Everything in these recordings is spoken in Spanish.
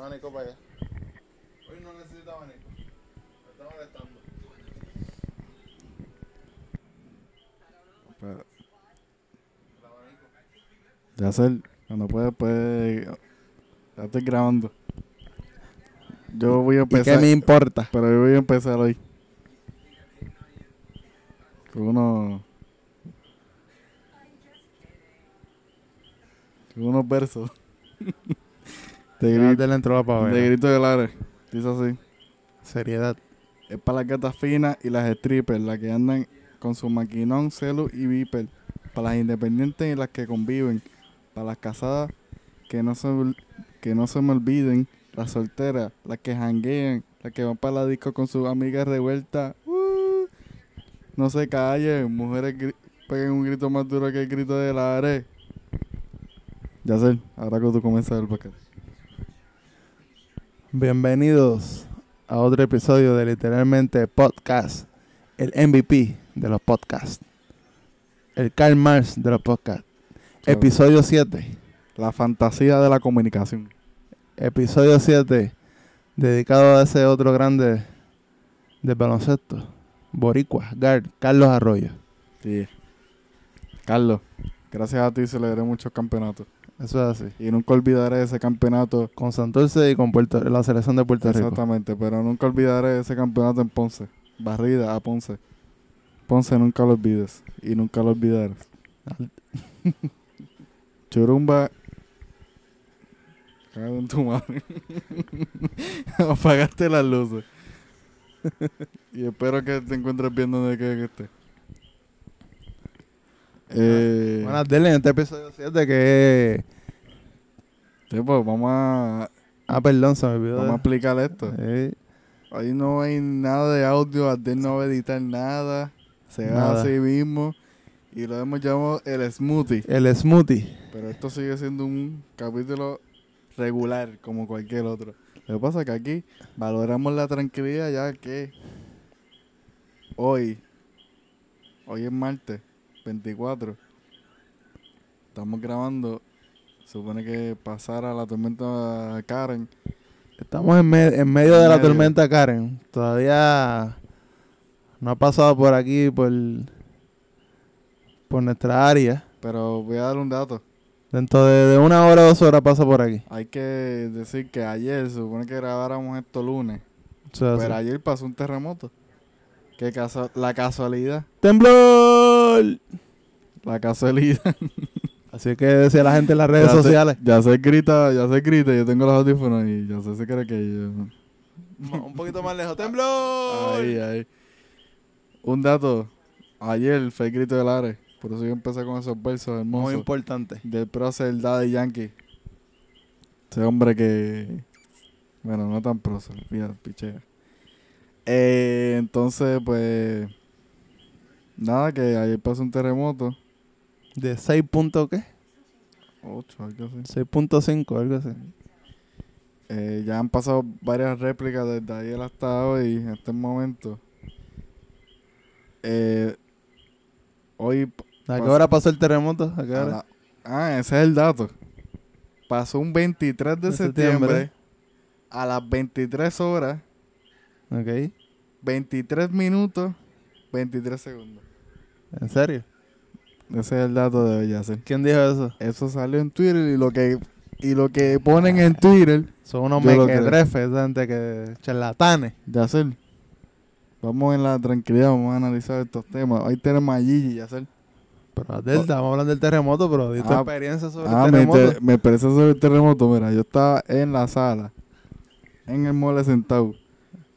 abanico para allá. Hoy no necesito abanico. Me está molestando. Pero, ya sé, cuando puede, puede. Ya estoy grabando. Yo voy a ¿Y empezar. qué me importa? Pero yo voy a empezar hoy. Con unos. Con unos versos. de, Ya grito, te le entró la de pavera. grito de Lares. Dice así. Seriedad. Es para las gatas finas y las strippers, las que andan con su maquinón, celu y viper. Para las independientes y las que conviven. Para las casadas que no se, que no se me olviden. Las solteras, las que janguean, las que van para la disco con sus amigas revueltas. Uh, no se callen, mujeres peguen un grito más duro que el grito de la are. Ya sé, ahora que tú comienzas el podcast. Bienvenidos a otro episodio de literalmente podcast. El MVP de los podcasts. El Karl Marx de los podcasts. Episodio 7. La fantasía de la comunicación. Episodio 7. Dedicado a ese otro grande del baloncesto. Boricua, Guard, Carlos Arroyo. Sí. Carlos, gracias a ti celebré muchos campeonatos. Eso es así. Y nunca olvidaré ese campeonato. Con Santurce y con Puerto- la selección de Puerto Rico. Exactamente, pero nunca olvidaré ese campeonato en Ponce. Barrida a Ponce. Ponce nunca lo olvides. Y nunca lo olvidarás. Churumba. Cágate en tu madre. Apagaste las luces. y espero que te encuentres bien donde quiera que estés. Eh, Buenas, dele en este episodio 7 que... sí, pues vamos a, Ah, perdón, se me olvidó. vamos a explicar esto. Eh, Ahí no hay nada de audio, Adel no va a editar nada. Se va así mismo. Y lo hemos llamado el smoothie. el smoothie. Pero esto sigue siendo un capítulo regular, como cualquier otro. Lo que pasa es que aquí valoramos la tranquilidad ya que hoy, hoy es martes 24, estamos grabando, supone que pasara la tormenta Karen, Estamos en, me- en medio de la tormenta Karen. Todavía no ha pasado por aquí, por, por nuestra área. pero voy a dar un dato. Dentro de, de una hora o dos horas pasa por aquí. Hay que decir que ayer, se supone que grabáramos esto lunes, O sea, pero sí. ayer pasó un terremoto. Qué caso la casualidad, ¡Temblor! La casualidad. Así que decía la gente en las redes Ya sociales. ya se grita, ya se grita, yo tengo los audífonos y ya sé se cree que yo. Un poquito más lejos. ¡Temblor! Ahí, ahí. Un dato, ayer fue el grito del Ares, por eso yo empecé con esos versos Muy hermosos importante. del prócer Daddy Yankee. Ese hombre que, bueno, no tan prócer, fíjate, pichea. Eh, entonces, pues, nada, que ayer pasó un terremoto. ¿De 6 puntos qué? 8, algo así. 6.5, algo así. Eh, ya han pasado varias réplicas desde ayer hasta hoy, en este momento. Eh, hoy. ¿A qué hora pasó el terremoto? ¿A qué a hora? la- ah, ese es el dato. Pasó un 23 de De septiembre, septiembre. a las 23 horas, Ok. 23 minutos, 23 segundos. ¿En serio? Ese es el dato de Bellacer. ¿Quién dijo eso? Eso salió en Twitter y lo que y lo que ponen en Twitter, Son unos mequetrefes, gente que... charlatanes. Yacer. Vamos en la tranquilidad, vamos a analizar estos temas. Hoy tenemos a Gigi, Yacer. Pero Adel, estamos hablando del terremoto, pero di tu Ah, experiencia sobre Ah, el terremoto. inter- me parece sobre el terremoto. Mira, yo estaba en la sala, en el mole sentado.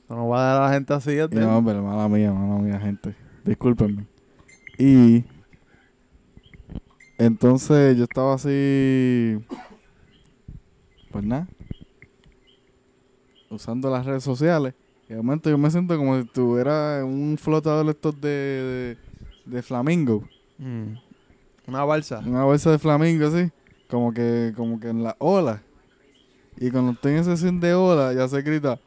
No va a dar a la gente así, Adel. no, pero mala mía, mala mía, gente. Discúlpenme. Y entonces yo estaba así, pues nada, usando las redes sociales. Y de momento yo me siento como si tuviera un flotador estos de, de, de flamingo. Mm. Una balsa. Una bolsa de flamingo así, como que, como que en la ola. Y cuando estoy en sesión de ola, ya se grita.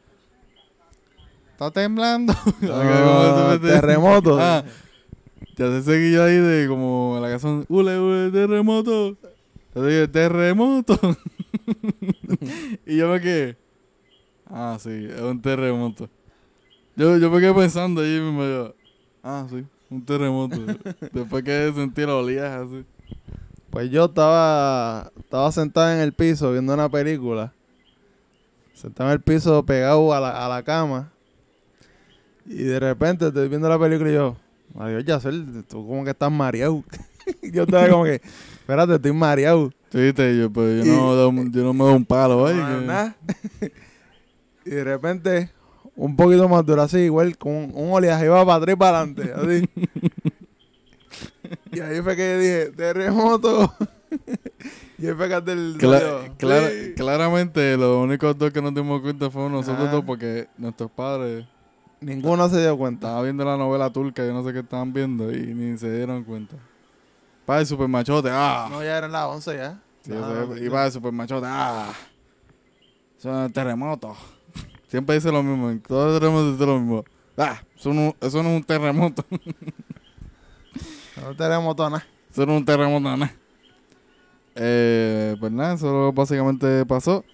Está temblando. Ah, terremoto. Ah, ya se seguí yo ahí de como la canción Ule, ule, terremoto. Yo dije, terremoto. y yo me quedé. Ah, sí, es un terremoto. Yo, yo me quedé pensando allí mismo yo. Ah, sí, un terremoto. Después que sentí la oleaje así. Pues yo estaba, estaba sentado en el piso viendo una película. Sentado en el piso pegado a la, a la cama. Y de repente estoy viendo la película y yo, adiós Yacel, tú como que estás mareado. yo estaba como que, espérate, estoy mareado. Sí, viste, yo, pues, yo, no, yo no me doy un palo, ¿vale? No, Que- y de repente, un poquito más duro así, igual, con un, un oleaje iba para atrás y para adelante, así. y ahí fue que dije, terremoto. y ahí fue que el Cla- salió, clara- sí. claramente, los únicos dos que nos dimos cuenta fueron nosotros Ah. dos porque nuestros padres Ninguno se dio cuenta. estaban viendo la novela turca, yo no sé qué estaban viendo y ni se dieron cuenta. Para el supermachote, ah. No, ya eran las 11 ya. Sí, No, no, es- no. y para el supermachote, ah. Eso es terremoto. Siempre dice lo mismo, en todos los terremotos dice lo mismo. Ah, eso no, eso no es un terremoto. No terremoto nada. Eso no es un terremoto, nada. Eh, pues nada, eso básicamente pasó.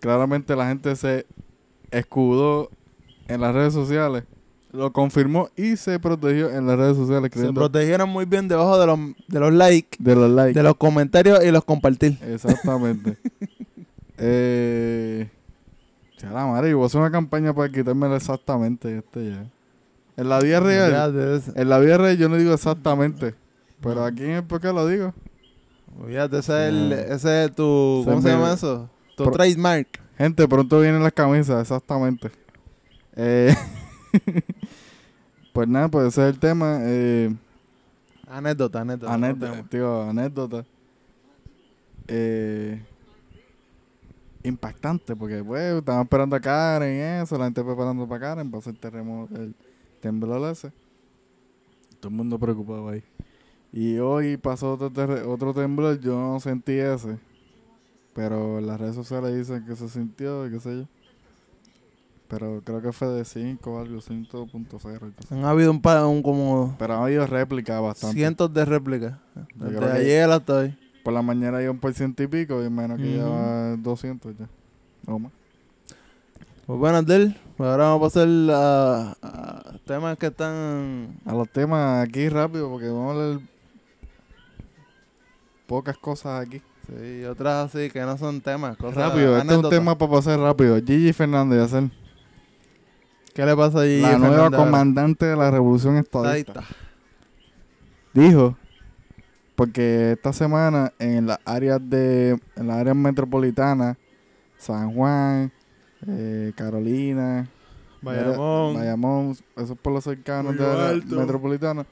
Claramente la gente se escudó en las redes sociales, lo confirmó y se protegió en las redes sociales Se protegieron muy bien debajo de los, de los likes, de los likes. de los comentarios y los compartir. Exactamente. eh, ya la madre, yo voy a hacer una campaña para quitarme exactamente este ya. En la vida real, en la vida real yo no digo exactamente, pero aquí en el qué lo digo. Fíjate, ese es, el, Ah. ese es tu. ¿Cómo se mi- llama eso? Tu trademark. Gente, pronto vienen las camisas, exactamente. Eh, pues nada, pues ese es el tema. Eh, Anécdota, anécdota. anécdota, no tema. tío, anécdota. Eh, impactante, porque pues estaban esperando a Karen y eso, la gente preparando para Karen, para hacer terremoto, el temblor ese. Todo el mundo preocupado ahí. Y hoy pasó otro, otro temblor, yo no sentí ese. Pero las redes sociales dicen que se sintió y qué sé yo. Pero creo que fue de 5 o algo, 5.0. algo así. Han habido un par, un como Pero ha habido réplicas bastante. cientos de réplicas. Desde ayer hasta hoy. Por la mañana hay un por ciento y pico, y menos que Ujú. lleva 200 ya. O más. Pues bueno, pues ahora vamos a pasar a, a temas que están. A los temas aquí rápido, porque vamos a leer pocas cosas aquí. Sí, otras así que no son temas. Cosas, rápido, este es un tema para pasar rápido. Gigi Fernández, hacer ¿Qué le pasa allí? la nueva comandante de la revolución estadista. Dijo, porque esta semana en las áreas de, en las áreas metropolitanas, San Juan, eh, Carolina, Bayamón. Bayamón, esos pueblos cercanos de la Alto. metropolitana,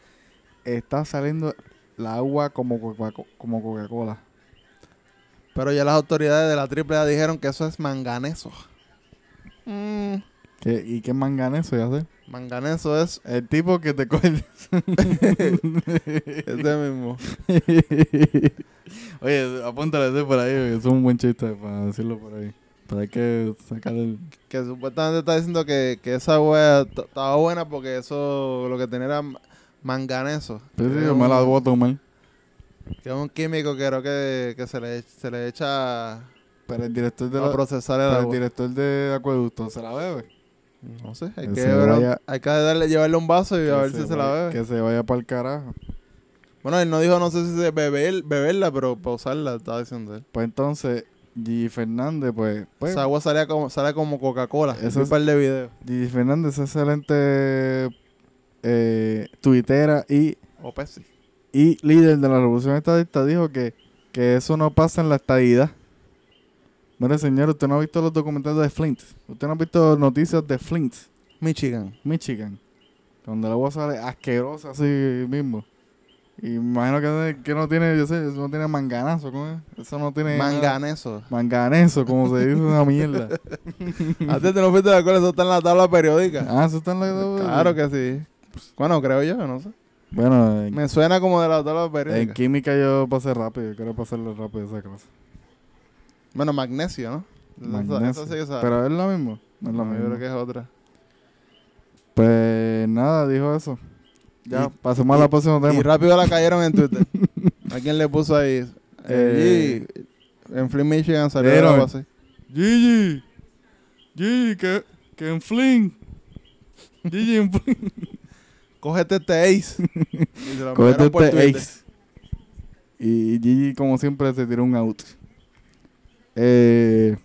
está saliendo la agua como Coca- como Coca-Cola. Pero ya las autoridades de la AAA dijeron que eso es manganeso. Mm, ¿Qué- ¿Y qué manganeso ya sé? manganeso es El tipo que te coge. ese mismo. Oye, apúntale ese por ahí, es un buen chiste para decirlo por ahí. Pero hay que sacar el. Que supuestamente está diciendo que, que esa wea estaba buena porque eso lo que tenía era ma- manganeso. Sí, sí, yo me la a tomar. que es un químico que creo que, que se, le, se le echa Pero el director de a la, procesar el pero el director de acueducto se la bebe. No sé, hay Que que, vaya- hay que darle, llevarle un vaso y a ver si se la bebe. Que se vaya para el carajo. Bueno, él no dijo, no sé si se beber, beberla, pero para usarla, estaba diciendo él. Pues entonces, Gigi Fernández, pues. pues Esa agua salía como, sale como Coca-Cola. Es- un par de videos. Gigi Fernández es excelente eh, tuitera y, O Pepsi. y líder de la revolución estadista. Dijo que, que eso no pasa en la estadidad. Mire, señor, usted no ha visto los documentales de Flint. Usted no ha visto noticias de Flint, Michigan. Michigan. Donde el agua sale asquerosa así mismo. Y imagino que, que no tiene, yo sé, eso no tiene manganazo, ¿cómo es? Eso no tiene... Manganeso. Manganeso, como se dice, una mierda. Antes te no fuiste de acuerdo, eso está en la tabla periódica. ah, eso está en la... Claro que sí. Bueno, creo yo, no sé. Bueno, en, Me suena como de la tabla en periódica. química yo pasé rápido, yo quiero pasarle rápido esa clase. Bueno, magnesio, ¿no? Magnesio. Eso sí sabe. Pero es lo mismo. No es lo No, yo mismo. creo que es otra. Pues nada, dijo eso. Ya, pasemos a la próxima tema. Y rápido la cayeron en Twitter. ¿A quién le puso ahí? Eh, Eh, en Flint, Michigan salió algo así. Gigi, Gigi, que, que en fling. Gigi en fling. Cógete este ace. Cógete este ace. Y Gigi, como siempre, se tiró un out. Eh,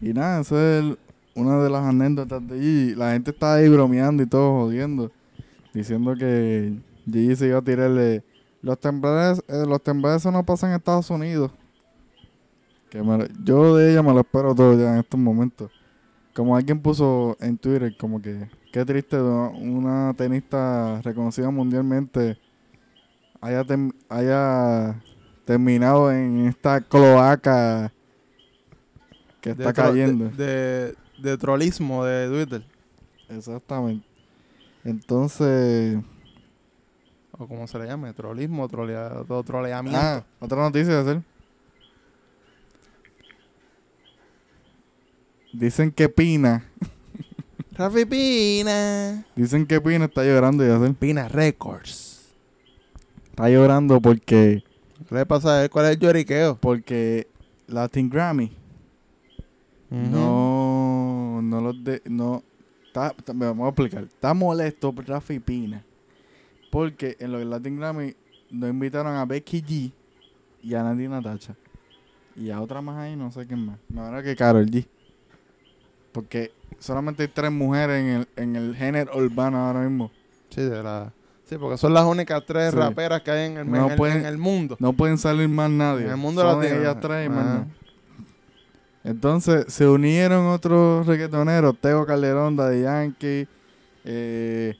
y nada, esa es una de las anécdotas de Gigi. La gente está ahí bromeando y todo jodiendo. Diciendo que Gigi se iba a tirarle. Los temblores, eh, los temblores no pasan en Estados Unidos. Yo de ella me lo espero todo ya en estos momentos. Como alguien puso en Twitter, como que qué triste una- una tenista reconocida mundialmente haya, haya terminado en esta cloaca que está cayendo. De, de, de Twitter. Exactamente. Entonces, O como se le llame, trolismo, trolea, troleamiento. ah, otra noticia de hacer. Dicen que Pina, Rafi Pina. dicen que Pina está llorando y hacer. Pina Records. Está llorando porque ¿Qué le pasa a él? ¿Cuál es el lloriqueo? porque Latin Grammy no no los de no está, está- me vamos a explicar. Está molesto Rafi Pina porque en los Latin Grammy no invitaron a Becky G y a Nati Natacha y a otra más ahí, no sé quién más. Me van a que Karol G. Porque solamente hay tres mujeres en el, en el género urbano ahora mismo. Sí, de la... sí, porque son las únicas tres Sí. raperas que hay en el, No en el- pueden- en el mundo. No pueden salir más nadie. En el mundo Son latino. ellas tres y más Ajá. nada. Entonces se unieron otros reggaetoneros, Teo Calderón, Daddy Yankee, eh,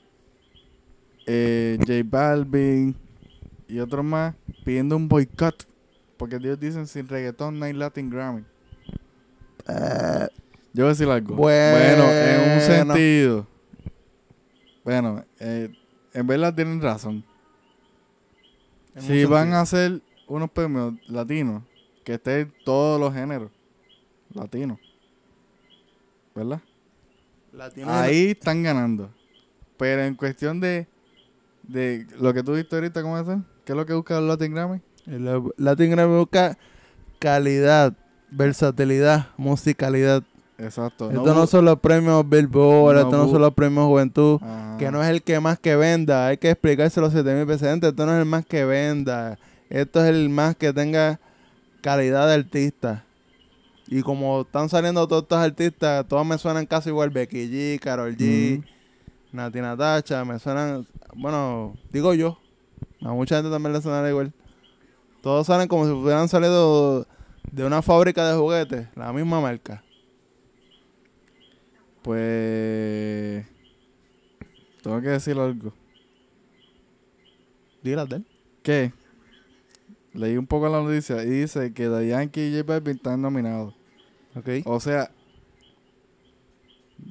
eh, J Balvin y otros más pidiendo un boicot. Porque ellos dicen sin reggaetón no hay Latin Grammy. Yo voy a decir algo. Bueno. en un sentido. Bueno, eh, en verdad tienen razón. En Si van sentido. a hacer unos premios latinos, que estén todos los géneros latinos. ¿Verdad? Latino- Ahí están ganando. Pero en cuestión de, de lo que tú viste ahorita, ¿cómo es? ¿Qué es lo que busca el Latin Grammy? El Latin Grammy busca calidad, versatilidad, musicalidad. Exacto. Estos no son los premios Billboard, No estos no son los premios Juventud. Ajá. Que no es el que más que venda, hay que explicárselo a 7000 precedentes. Esto no es el más que venda, esto es el más que tenga calidad de artista. Y como están saliendo todos estos artistas, todos me suenan casi igual: Becky G, Carol G, Ujú. Nati Natacha, me suenan, bueno, digo yo, a mucha gente también le suena igual. Todos salen como si hubieran salido de una fábrica de juguetes, la misma marca. Pues. Tengo que decir algo. Dígala de él. ¿Qué? Leí un poco la noticia y dice que Yankee y J Balvin están nominados. Ok. O sea,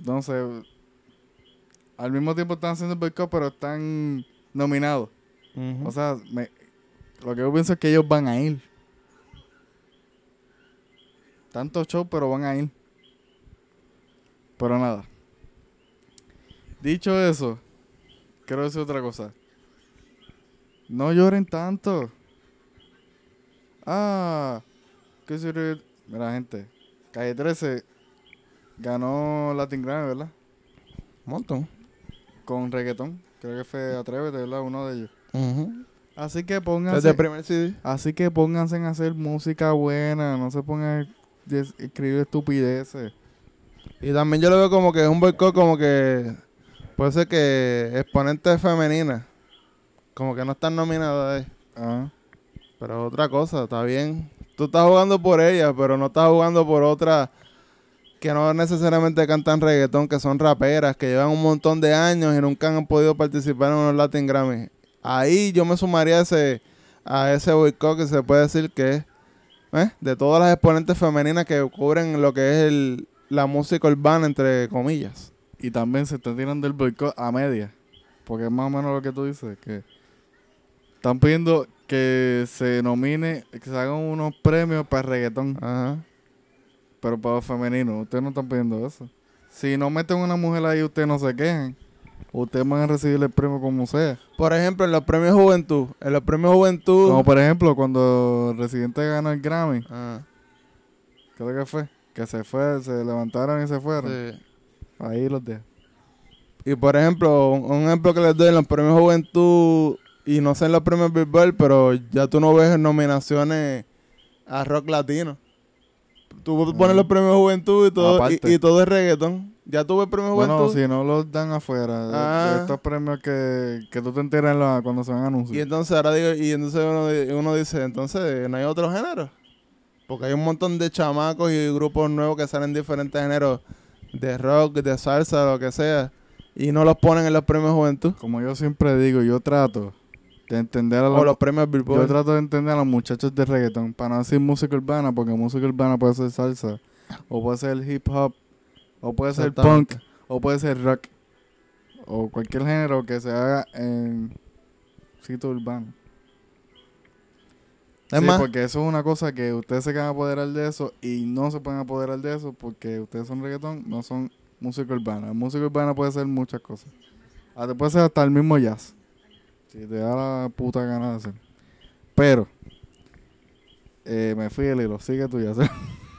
no sé. Al mismo tiempo están haciendo el boicot, pero están nominados. O sea, me- lo que yo pienso es que ellos van a ir. Tanto show, pero van a ir. Pero nada. Dicho eso, quiero decir otra cosa. No lloren tanto. Ah, ¿qué sirve? Mira, gente. Calle 13 ganó Latin Grammy, ¿verdad? Un montón. Con reggaetón. Creo que fue Atrévete, ¿verdad? Uno de ellos. Así que Desde pónganse. el primer CD. Así que pónganse en hacer música buena, no se pongan a escribir estupideces. Y también yo lo veo como que es un boicot como que puede ser que exponentes femeninas como que no están nominadas ahí. Ah, Pero es otra cosa, está bien. Tú estás jugando por ellas, pero no estás jugando por otras que no necesariamente cantan reggaetón, que son raperas, que llevan un montón de años y nunca han podido participar en unos Latin Grammy. Ahí yo me sumaría a ese, a ese boicot que se puede decir que es ¿eh? de todas las exponentes femeninas que cubren lo que es el, la música urbana, entre comillas. Y también se está tirando el boicot a media. Porque es más o menos lo que tú dices, que están pidiendo que se nomine, que se hagan unos premios para reggaetón, Ajá. pero para femenino. Ustedes no están pidiendo eso. Si no meten una mujer ahí, ustedes no se quejan. Ustedes van a recibir el premio como sea. Por ejemplo, en los premios Juventud, en los premios Juventud... Como por ejemplo, cuando Residente ganó el Grammy, Ah. creo que fue. Que se fue, se levantaron y se fueron. Sí. Ahí los dejo. Y por ejemplo, un, un ejemplo que les doy en los premios Juventud, y no sé en los premios Billboard, pero ya tú no ves nominaciones a rock latino. Tú pones Mm. los premios Juventud y todo, y, todo es reggaetón. Ya tú ves premios Bueno, Juventud. si no los dan afuera, de- de Ah. estos premios que, que tú te enteras en la- cuando se van a Y anunciar. entonces ahora digo, y entonces uno, uno dice, entonces no hay otro género. Porque hay un montón de chamacos y grupos nuevos que salen diferentes géneros de rock, de salsa, lo que sea. Y no los ponen en los premios Juventud. Como yo siempre digo, yo trato de entender a O los, premios yo Billboard. trato de entender a los muchachos de reggaetón, para no decir música urbana, porque música urbana puede ser salsa, o puede ser hip hop, o puede ser punk, o puede ser rock, o cualquier género que se haga en sitio urbano. Es sí, más, porque eso es una cosa que ustedes se quedan apoderar de eso y no se pueden apoderar de eso porque ustedes son reggaetón, no son música urbana. Música urbana puede ser muchas cosas. Hasta puede ser hasta el mismo jazz. Si te da la puta gana de hacer. Pero, eh, me fui del hilo. Sigue tú, Yacer.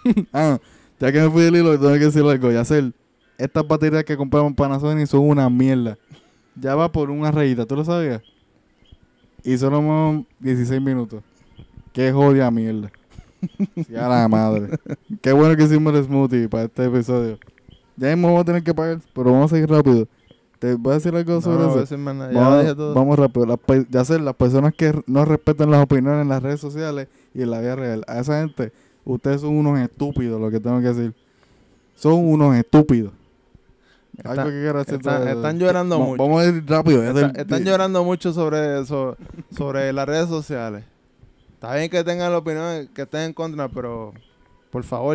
ah, ya que me fui del hilo, tengo que decir algo. Yacer, estas baterías que compramos en Panasonic son una mierda. Ya va por una rayita, ¿tú lo sabías? Y solo hemos 16 minutos. Qué jodia mierda. Sí, a la madre. Qué bueno que hicimos el smoothie para este episodio. Ya mismo vamos a tener que pagar, pero vamos a seguir rápido. Te voy a decir algo no, sobre no voy a eso. Ya Vamos, dije todo. vamos rápido. Las ya sé, las personas que no respetan las opiniones en las redes sociales y en la vida real. A esa gente, ustedes son unos estúpidos, lo que tengo que decir. Son unos estúpidos. Está- Algo que decir están- sobre- están llorando mucho. Vamos a ir rápido. Está- están llorando mucho sobre eso, sobre las redes sociales. Está bien que tengan la opinión que estén en contra, pero por favor,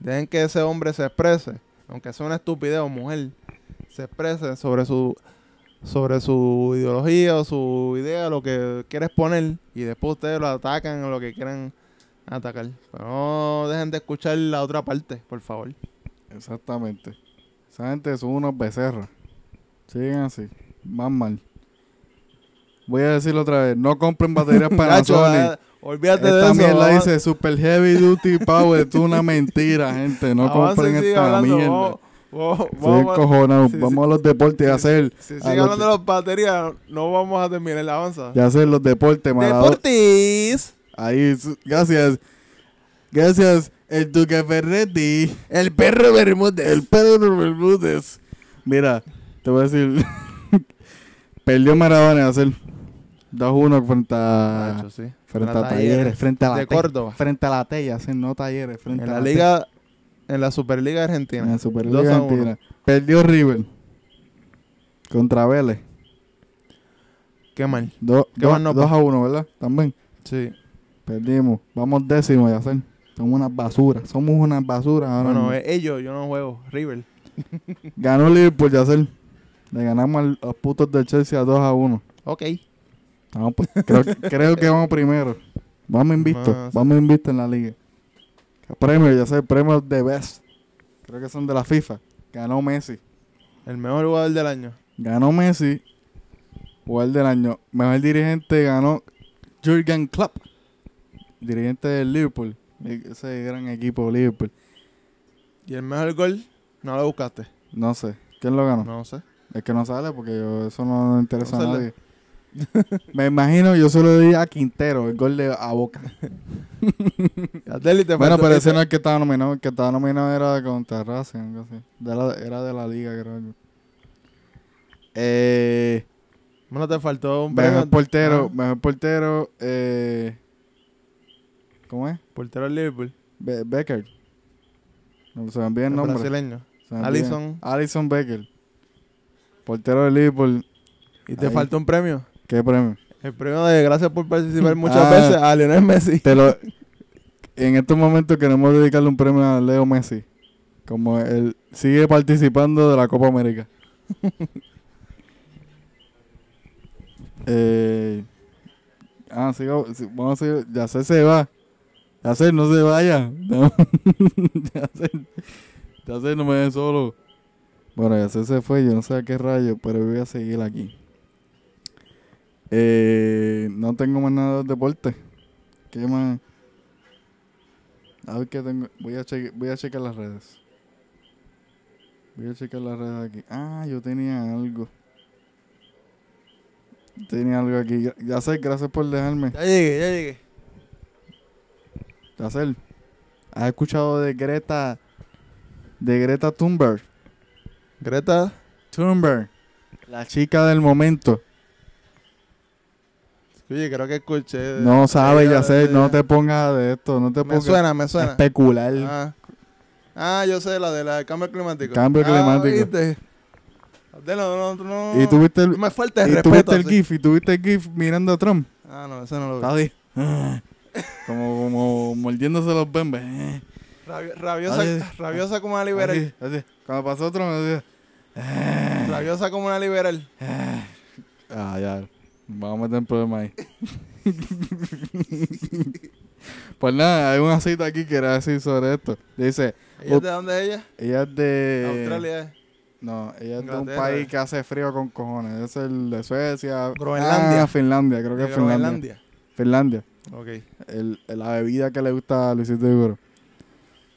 dejen que ese hombre se exprese, aunque sea una estupidez o mujer, se exprese sobre su sobre su ideología o su idea, lo que quieres poner, y después ustedes lo atacan o lo que quieran atacar. Pero no dejen de escuchar la otra parte, por favor. Exactamente. Esa gente son unos becerros. Siguen así. Van mal. Voy a decirlo otra vez. No compren baterías Gacho, Panasonic. Olvídate de Esta eso. mierda vamos- dice Super Heavy Duty Power. Esto es una mentira, gente. No y compren esta hablando, mierda. vamos- vamos- a- sí, sí. a los deportes a hacer. Si a sigue hablando de las baterías, no vamos a terminar la avanza. Ya hacer los deportes, Maradona. Deportis. Ahí, gracias. Gracias, el Duque Ferretti. El perro Bermúdez. El Pedro Bermúdez. Mira, te voy a decir. Perdió Maradona en hacer 2-1 frente a, Nacho, sí. frente En a la Talleres. Frente a la de Córdoba. Frente a la Tella, hacen no Talleres. Frente En a la Te- liga, en la Superliga Argentina. En la 2 Superliga a 1. Argentina. Perdió River. Contra Vélez. Qué mal. 2 ¿Qué más nos va? a 1, ¿verdad? También. Sí. Perdimos. Vamos décimo, ya sé. Somos unas basuras. Somos unas basuras ahora Bueno, mismo. eh, ellos, yo no juego. River. Ganó Liverpool, ya sé. Le ganamos a los putos del Chelsea a 2 a 1. Ok. Vamos, pues, creo, creo que vamos primero. Vamos invictos. Ah, sí. Vamos invictos en la liga. Premios, ya sé, premios de best. Creo que son de la FIFA. Ganó Messi. El mejor jugador del año. Ganó Messi. Jugador del año. Mejor dirigente ganó Jurgen Klopp. Dirigente del Liverpool. Ese gran equipo Liverpool. Y el mejor gol, no lo buscaste. No sé. ¿Quién lo ganó? No sé. Es que no sale porque yo- eso no interesa No a nadie. Me imagino, yo solo di a Quintero, el gol de a Boca. Bueno, pero ese no es el que estaba nominado. El que estaba nominado era contra Racing, algo así. De la- era de la liga, creo yo. Eh, Bueno, te faltó un mejor portero, Ah, mejor portero, eh, ¿cómo es? portero Liverpool. Be- Becker. No se me envía el El nombre. brasileño. Alisson. Alisson Becker. Portero de Liverpool. Y te Ahí. faltó un premio. ¿Qué premio? El premio de gracias por participar muchas Ah. veces a Lionel Messi. Te lo, en estos momentos queremos dedicarle un premio a Leo Messi. Como él sigue participando de la Copa América. eh, ah, sigo, vamos a seguir. Yacer se va. Yacer, no se vaya. No. Yacer, Yacer, no me dejes solo. Bueno, Yacer se fue, yo no sé a qué rayo, pero voy a seguir aquí. Eh, no tengo más nada de deporte. ¿Qué más? A ver qué tengo. Voy a, cheque- voy a checar las redes. Voy a checar las redes aquí. Ah, yo tenía algo. Tenía algo aquí. Ya sé, gracias por dejarme. Ya llegué, ya llegué. Yacel, ¿has escuchado de Greta? De Greta Thunberg. Greta, Thunberg. La chica del momento. Oye, creo que escuché. No sabes, Ella- Yacel, no te pongas de esto. No te Me pongas suena, me suena. especular. Ah. Ah, yo sé, la de la cambio climático. Cambio Ah, climático. ¿viste? De no, no, no. Y tuviste el, Me falta el y respeto. tuviste el así. GIF, y tuviste el GIF mirando a Trump. Ah, no, eso no lo vi. Está. Como, como mordiéndose los bembes. Rabi- rabiosa, Así. rabiosa como una liberal. Así, así. Cuando pasó Trump, así. Rabiosa como una liberal. Ah, ya. Vamos a meter en problemas ahí. pues nada, hay una cita aquí que era decir sobre esto. Dice, ¿Ella Ut- de dónde es ella? ella es de... Australia. No, ella es de un país que hace frío con cojones. Es el de Suecia. Groenlandia. Ah, Finlandia, creo que es Finlandia. Groenlandia. Finlandia. Ok. El, la bebida que le gusta a Luisito Iguro.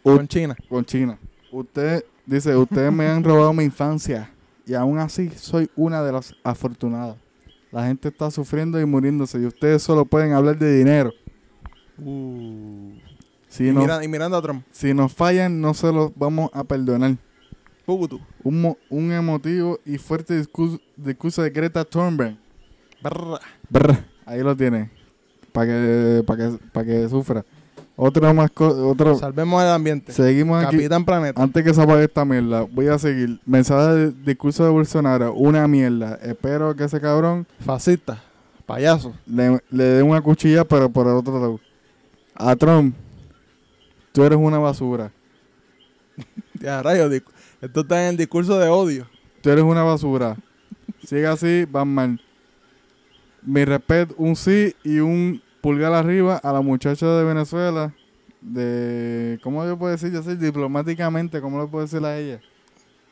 Con China. Con China. Usted dice, ustedes me han robado mi infancia y aún así soy una de las afortunadas. La gente está sufriendo y muriéndose y ustedes solo pueden hablar de dinero. Si, y, nos, mira- y mirando a Trump. si nos fallan, no se los vamos a perdonar. Pugutu. Un, mo- un emotivo y fuerte discurso, discurso de Greta Thunberg. Brr. Brr, ahí lo tiene. Para que, pa que, pa que sufra. Otro más, otro. Salvemos el ambiente. Seguimos aquí. Capitán Planeta. Antes que se apague esta mierda, voy a seguir. Mensaje de discurso de Bolsonaro, una mierda. Espero que ese cabrón Fascista. Payaso. le, le dé una cuchilla, pero por el otro lado. A Trump, tú eres una basura. Ya, rayos. Esto está en el discurso de odio. Tú eres una basura. Sigue así, van mal. Mi respeto, un sí y un pulgar arriba a la muchacha de Venezuela. De. ¿Cómo yo puedo decir? Yo sé, diplomáticamente, ¿cómo le puedo decir a ella?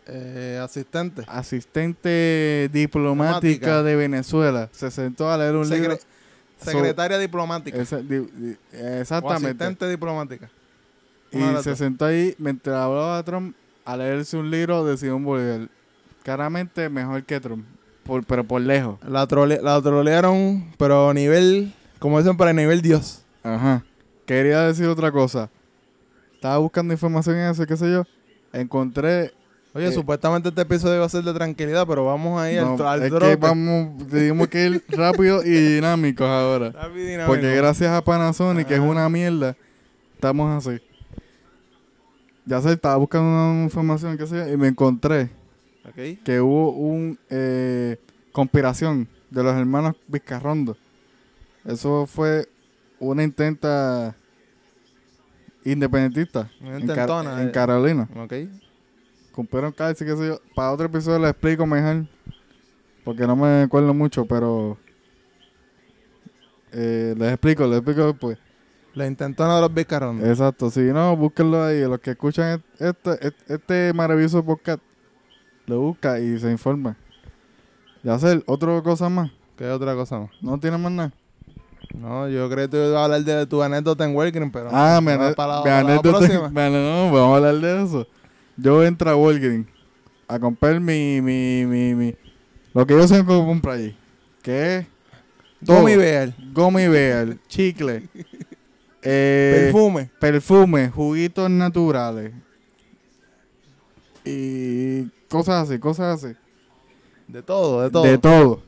Eh, asistente. Asistente diplomática Diplomática. de Venezuela. Se sentó a leer un libro. secretaria diplomática. Esa- di- di- O exactamente. asistente diplomática. Y Una se sentó ahí mientras hablaba Trump a leerse un libro de Simón Bolívar. Claramente mejor que Trump, por- pero por lejos. La, trole- la trolearon, pero a nivel, como dicen, para nivel Dios. Ajá. Quería decir otra cosa. Estaba buscando información en eso, qué sé yo. Encontré. Oye, Eh, supuestamente este episodio iba a ser de tranquilidad, pero vamos ahí no, al, al es que vamos, tenemos que ir rápido y dinámicos ahora. Rápido y dinámico. Porque gracias a Panasonic, que es una mierda, estamos así. Ya sé, estaba buscando una información, qué sé yo, y me encontré Ok. que hubo un eh, conspiración de los hermanos Vizcarrondo. Eso fue una intenta independentista Una en, Car- intentona, en eh. Carolina. Ok. Cumplieron casi, qué sé yo. Para otro episodio les explico mejor. Porque no me acuerdo mucho, pero... eh, les explico, les explico después. La intentona de los Vizcarrondo. Exacto, si no, búsquenlo ahí. Los que escuchan este, este maravilloso podcast, lo busca y se informa. Ya sé, otra cosa más. ¿Qué otra cosa más? No tiene más nada. No, yo creo que tú ibas a hablar de tu anécdota en Walgreens, pero... ah, me, no, ane- para la- la anécdota- no, vamos a hablar de eso. Yo entro a Walgreens a comprar mi, mi, mi, mi, lo que yo sé que comprar allí. Que es. Gummy Bear, Gummy bear, chicle, eh, perfume. perfume, juguitos naturales y cosas así, cosas así. De todo, de todo. De todo.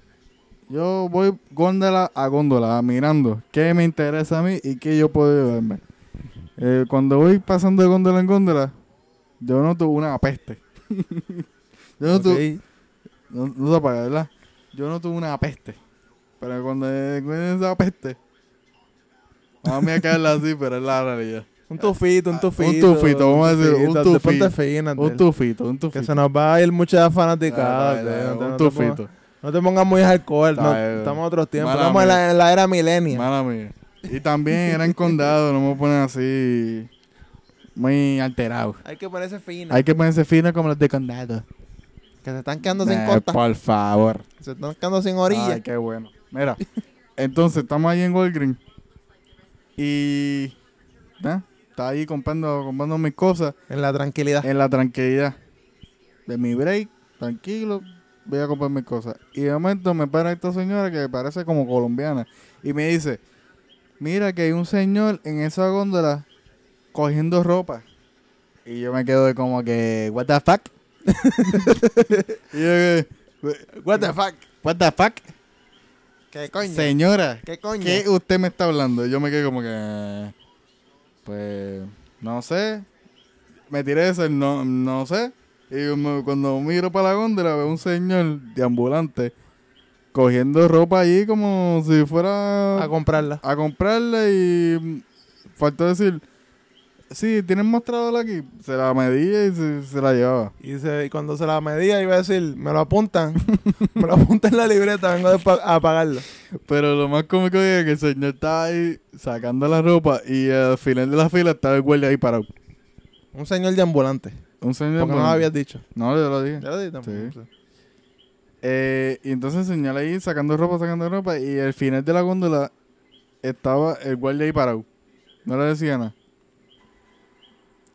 Yo voy góndola a góndola, mirando qué me interesa a mí y qué yo puedo llevarme. Eh, cuando voy pasando de góndola en góndola, yo noto una peste. yo noto, Ok. no, no se apaga, ¿verdad? Yo noto una peste. Pero cuando encuentro esa peste, vamos a caerla así, pero es la realidad. Un tufito, un tufito. Un tufito, vamos a decir, un tufito. Un tufito, un tufito. Que se nos va a ir mucha fanaticada. Ah, un tufito. No te pongas muy hardcore. no, estamos en otros tiempos. Mala Estamos en la, mía. en la era millennial. Mala mía. Y también era en condado, no me ponen así muy alterado. Hay que ponerse fino. Hay que ponerse fino como los de condado. Que se están quedando sin Eh, costa. por favor. Se están quedando sin orilla. Ay, qué bueno. Mira, entonces estamos ahí en Walgreens y ¿ah? estaba ahí comprando, comprando mis cosas En la tranquilidad. en la tranquilidad de mi break, tranquilo, voy a comprar mis cosas. Y de momento me para esta señora que parece como colombiana y me dice, mira que hay un señor en esa góndola cogiendo ropa. Y yo me quedo de como que, what the fuck? y yo What the fuck? what the fuck? ¿Qué coño? Señora, ¿Qué coño? ¿qué usted me está hablando? Yo me quedé como que, pues, no sé. Me tiré ese, no, no sé. Y me- cuando miro para la góndola veo un señor de ambulante cogiendo ropa allí como si fuera A comprarla. a comprarla y faltó decir, sí, ¿tienen mostrador aquí? Se la medía y se, se la llevaba. Y, se- y cuando se la medía iba a decir, me lo apuntan. me lo apuntan en la libreta, vengo de pa- a pagarlo. Pero lo más cómico es que el señor estaba ahí sacando la ropa y al final de la fila estaba el guardia ahí parado. Un señor de ambulante. Un señor... Porque no lo habías dicho. No, yo lo dije. ¿Ya lo dije tampoco? Sí. Eh, y entonces señor ahí sacando ropa, sacando ropa y al final de la góndola estaba el guardia ahí parado. No le decía nada.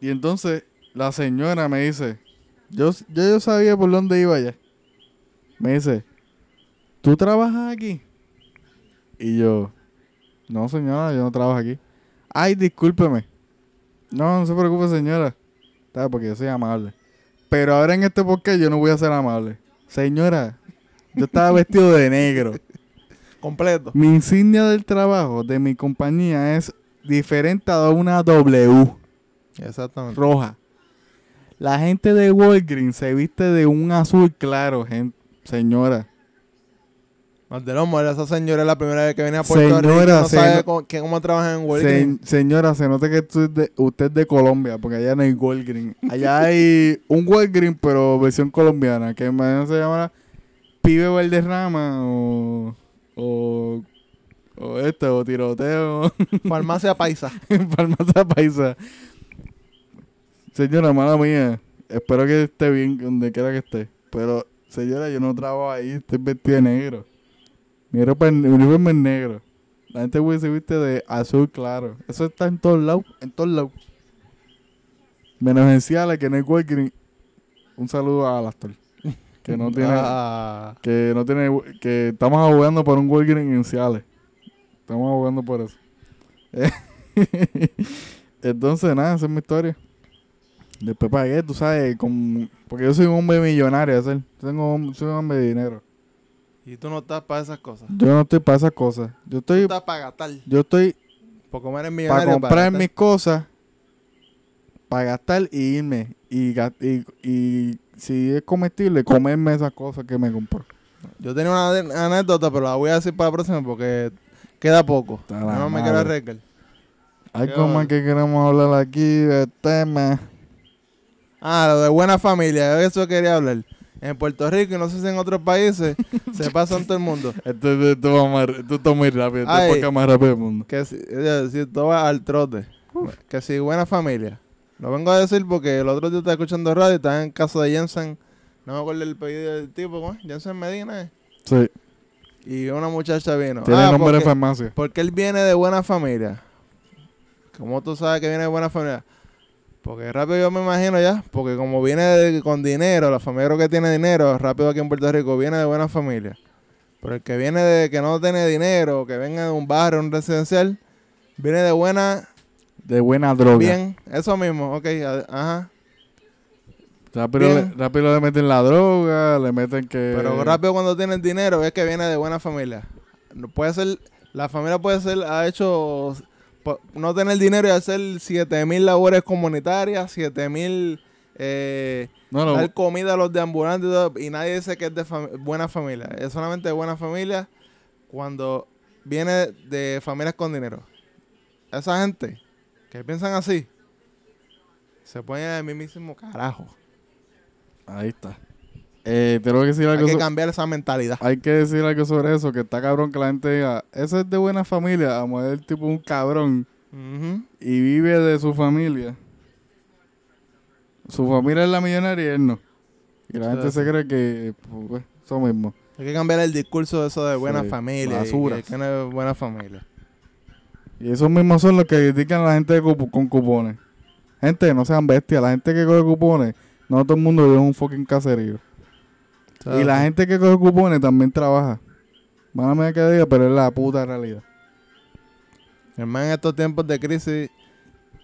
Y entonces la señora me dice, yo, yo, yo sabía por dónde iba ya. Me dice, ¿tú trabajas aquí? Y yo, no señora, yo no trabajo aquí. Ay, discúlpeme. No, no se preocupe señora. Está, porque yo soy amable. Pero ahora en este podcast yo no voy a ser amable. Señora, yo estaba vestido de negro. Completo. Mi insignia del trabajo de mi compañía es diferente a una W Exactamente. roja. La gente de Walgreens se viste de un azul claro, gente. Señora. Mardelomo, esa señora es la primera vez que viene a Puerto Rico. No se- sabe cómo, que- cómo trabaja en Walgreens. Se- señora, se nota que usted es, de, usted es de Colombia, porque allá no hay Walgreens. Allá hay un Walgreens, pero versión colombiana, que más se llama Pibe Valderrama o, o, o este, o tiroteo Farmacia paisa. Farmacia Paisa. Señora, mala mía, espero que esté bien donde quiera que esté. Pero, señora, yo no trabajo ahí, estoy vestido de negro. Mi ropa, mi uniforme es negro. La gente güey, se viste de azul claro. Eso está en todos lados, en todos lados. Menos en Ciales, que no hay Walgreens. Un saludo a Alastor. Que no tiene, Ah, que no tiene, que estamos abogando por un Walgreens en Ciales. Estamos abogando por eso. Entonces, nada, esa es mi historia. Después pagué, tú sabes, con, porque yo soy un hombre millonario, hacer. Tengo, soy un hombre de dinero. Y tú no estás para esas cosas. Yo no estoy para esas cosas. Yo Tú estoy, estás para gastar. yo estoy Por comer en para millonario. comprar mis cosas, para gastar y irme. Y, y, y si es comestible, comerme esas cosas que me compro. Yo tenía una anécdota, pero la voy a decir para la próxima porque queda poco. No me quiero. Algo Qué más que queremos hablar aquí del tema. Ah, lo de buena familia, de eso quería hablar. En Puerto Rico y no sé si en otros países se pasa en todo el mundo. Esto, esto, esto va más- esto está muy rápido. Esto es más rápido del mundo. Que si, si todo va al trote. Que si buena familia. Lo vengo a decir porque el otro día estaba escuchando radio y estaba en caso de Jensen. No me acuerdo el apellido del tipo, ¿cómo es? Jensen Medina. ¿eh? Sí. Y una muchacha vino. Tiene Ah, nombre de porque- farmacia. Porque él viene de buena familia. ¿Cómo tú sabes que viene de buena familia? Porque rápido yo me imagino ya. Porque como viene de- con dinero, la familia creo que tiene dinero, rápido aquí en Puerto Rico, viene de buena familia. Pero el que viene de que no tiene dinero, que venga de un barrio, un residencial, viene de buena, De buena droga. bien, eso mismo, ok, ajá. Rápido, le, rápido le meten la droga, le meten que... Pero rápido cuando tienen dinero es que viene de buena familia. Puede ser, la familia puede ser, ha hecho, no tener dinero y hacer 7000 labores comunitarias, 7000 eh, No, no, dar comida a los de ambulantes y, todo, y nadie dice que es de fam- buena familia. Es solamente de buena familia cuando viene de familias con dinero. Esa gente que piensan así se ponen al mismísimo carajo. Ahí está. Eh, tengo que decir Hay algo que so- cambiar esa mentalidad. Hay que decir algo sobre eso, que está cabrón que la gente diga, ese es de buena familia, a mover tipo un cabrón y vive de su familia. Su familia es la millonaria y él no. Y la Sí, gente se cree que, pues, eso mismo. Hay que cambiar el discurso de eso de buena Sí, familia. basura. que- que no es buena familia. Y esos mismos son los que critican a la gente con cupones. Gente, no sean bestias. La gente que coge cupones, no todo el mundo vive en un fucking caserío. Y la gente que coge cupones también trabaja. Van a que diga, pero es la puta realidad. Hermano, en estos tiempos de crisis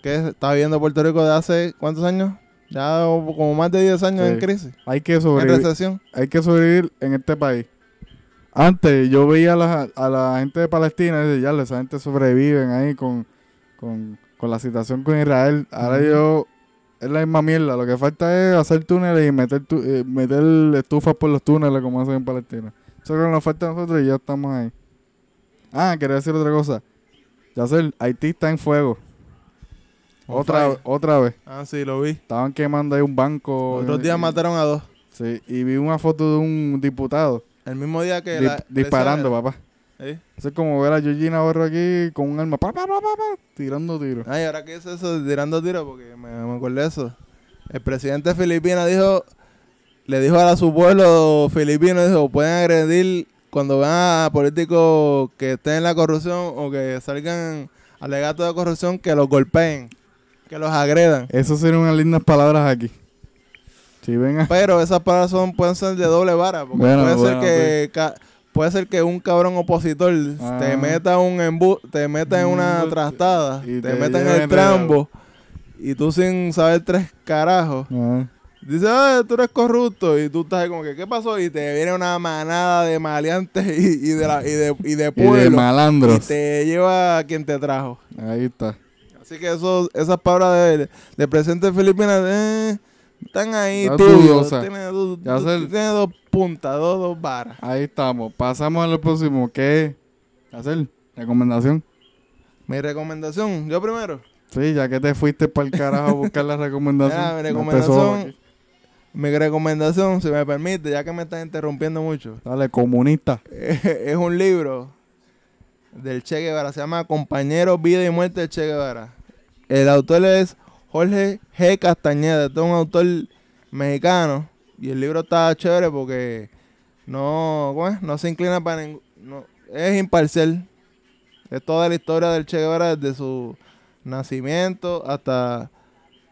que está viviendo Puerto Rico de hace ¿cuántos años? Ya como más de 10 años Sí. en crisis, Hay que en sobrevivir. recesión. hay que sobrevivir en este país. Antes yo veía a la, a la gente de Palestina y decía, ya, esa gente sobreviven ahí con, con, con la situación con Israel. Ahora yo, es la misma mierda. Lo que falta es hacer túneles y meter, tu- eh, meter estufas por los túneles como hacen en Palestina. Eso es lo que nos falta a nosotros y ya estamos ahí. Ah, quería decir otra cosa. Ya sé, Haití está en fuego. Otra, fire. otra vez. Ah, sí, lo vi. Estaban quemando ahí un banco. Otros días y- mataron a dos. Sí, y vi una foto de un diputado El mismo día que Dip- la- disparando, esa- papá. ¿Eh? Eso es como ver a Georgina Navarro aquí con un arma, pa, pa, pa, pa, pa, tirando tiros. Ay, ahora que es eso, tirando tiros, porque me, me acordé de eso. El presidente de Filipinas dijo, le dijo a su pueblo filipino, dijo, pueden agredir cuando vean a políticos que estén en la corrupción o que salgan alegatos de corrupción, que los golpeen, que los agredan. Esas serían unas lindas palabras aquí. Si ven a- Pero esas palabras son, pueden ser de doble vara, porque Bueno, puede bueno, ser que ca- puede ser que un cabrón opositor Ah. te meta un embu te meta en una Mm, trastada, y te, te meta en el trambo y tú sin saber tres carajos Ah, dices, ah, tú eres corrupto y tú estás ahí como que ¿qué pasó? Y te viene una manada de maleantes y, y de la, y de y de y pueblo y malandros. te lleva a quien te trajo. Ahí está. Así que eso, esas palabras de, de presidente de Filipinas eh, están ahí Está tibios. dudosa. Tiene, du- Ya du- sé. tiene dos puntas, dos, dos varas. Ahí estamos. Pasamos a lo próximo. ¿Qué hacer? Recomendación. Mi recomendación, yo primero. Sí, ya que te fuiste para el carajo a buscar la recomendación. Mira, mi recomendación, mi recomendación, si me permite, ya que me estás interrumpiendo mucho, Dale, comunista. es un libro del Che Guevara, se llama Compañero, Vida y Muerte del Che Guevara. El autor es Jorge G. Castañeda, este es un autor mexicano y el libro está chévere porque no, ¿cómo es? no se inclina para ningún, no, es imparcial. Es toda la historia del Che Guevara desde su nacimiento hasta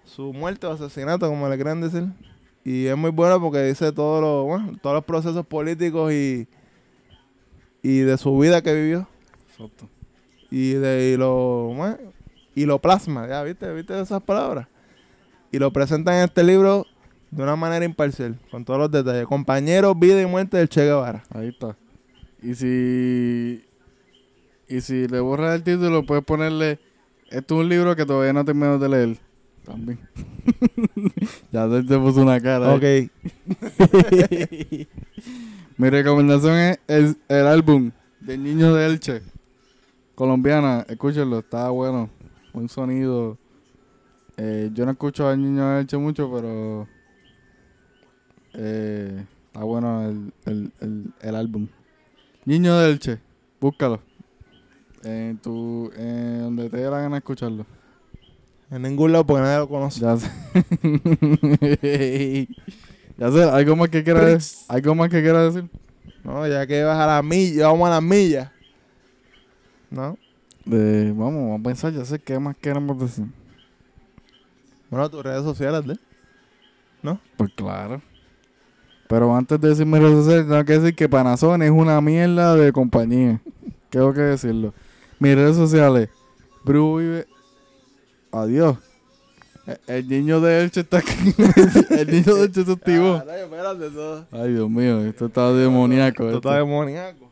su muerte o asesinato, como le quieran decir. Y es muy bueno porque dice todo lo, bueno, todos los procesos políticos y, y de su vida que vivió. Exacto. Y, de, y lo bueno, y lo plasma, ya viste, viste esas palabras. Y lo presenta en este libro de una manera imparcial, con todos los detalles. Compañero, vida y muerte del Che Guevara. Ahí está. Y si y si le borras el título, puedes ponerle esto es un libro que todavía no termino de leer. También. ya te, te puso una cara. ¿eh? Ok. Mi recomendación es el, el álbum del Niño de Elche. Colombiana, escúchenlo, está bueno. Un sonido. Eh, yo no escucho al Niño de Elche mucho, pero eh, está bueno el, el, el, el álbum. Niño de Elche, búscalo. En tu, en donde te dé la gana escucharlo. En ningún lado porque nadie lo conoce. Ya sé. ya sé, algo más que quiera decir. Algo más que quiera decir. No, ya que vas a la milla, vamos a las millas. ¿No? De, vamos, vamos a pensar, ya sé qué más queremos decir. Bueno, tus redes sociales, ¿de? Pues claro. Pero antes de decir mis redes sociales, tengo que decir que Panasonic es una mierda de compañía. Tengo que decirlo. Mis redes sociales, Bru vive. Adiós. El, el niño de Elche está aquí. el niño de Elche se activó. Ah. Ay, Dios mío, esto está demoníaco. Esto esto. está demoníaco.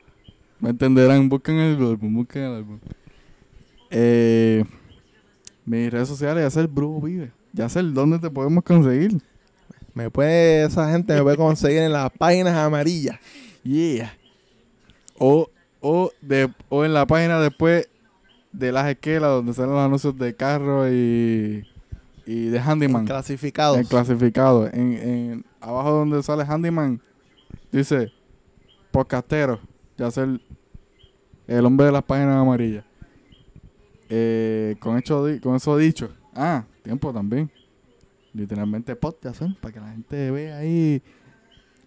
Me entenderán, busquen el álbum, busquen el álbum. Eh, mis redes sociales, Yacer Bru vive. Yacer, ¿dónde te podemos conseguir? Me puede, esa gente me puede conseguir en las páginas amarillas. Yeah. O, o, de, o en la página después de las esquelas donde salen los anuncios de carro y, y de handyman. Clasificados. En clasificado. En, en, abajo donde sale handyman, dice podcastero. Ya el, el hombre de las páginas amarillas. Eh, con, hecho con eso dicho. Ah, tiempo también. Literalmente podcast, ¿eh? para que la gente vea ahí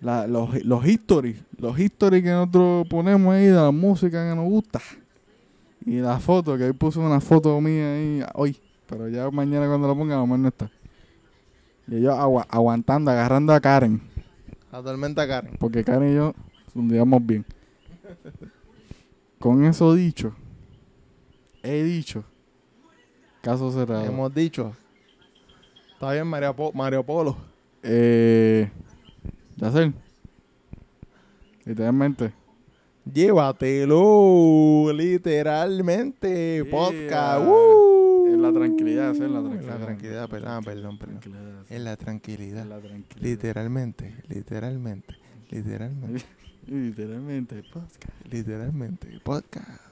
la- los, los history. Los history que nosotros ponemos ahí de la música que nos gusta. Y la foto, que hoy puso una foto mía ahí, hoy, pero ya mañana cuando la ponga, mamá no está. Y ellos agua- aguantando, agarrando a Karen, La tormenta Karen. porque Karen y yo fundíamos bien. Con eso dicho, he dicho, caso cerrado. Hemos dicho. Está bien, Mario, Po- Mario Polo. Eh, Yacel, literalmente, Llévatelo, literalmente. Yeah. Podcast. ¡Uh! En la tranquilidad, en la En tranquilidad. la tranquilidad, perdón, ah, perdón, perdón. Tranquilidad, sí, En la tranquilidad. en la tranquilidad. Literalmente, literalmente, literalmente, Literalmente, podcast. literalmente. Podcast.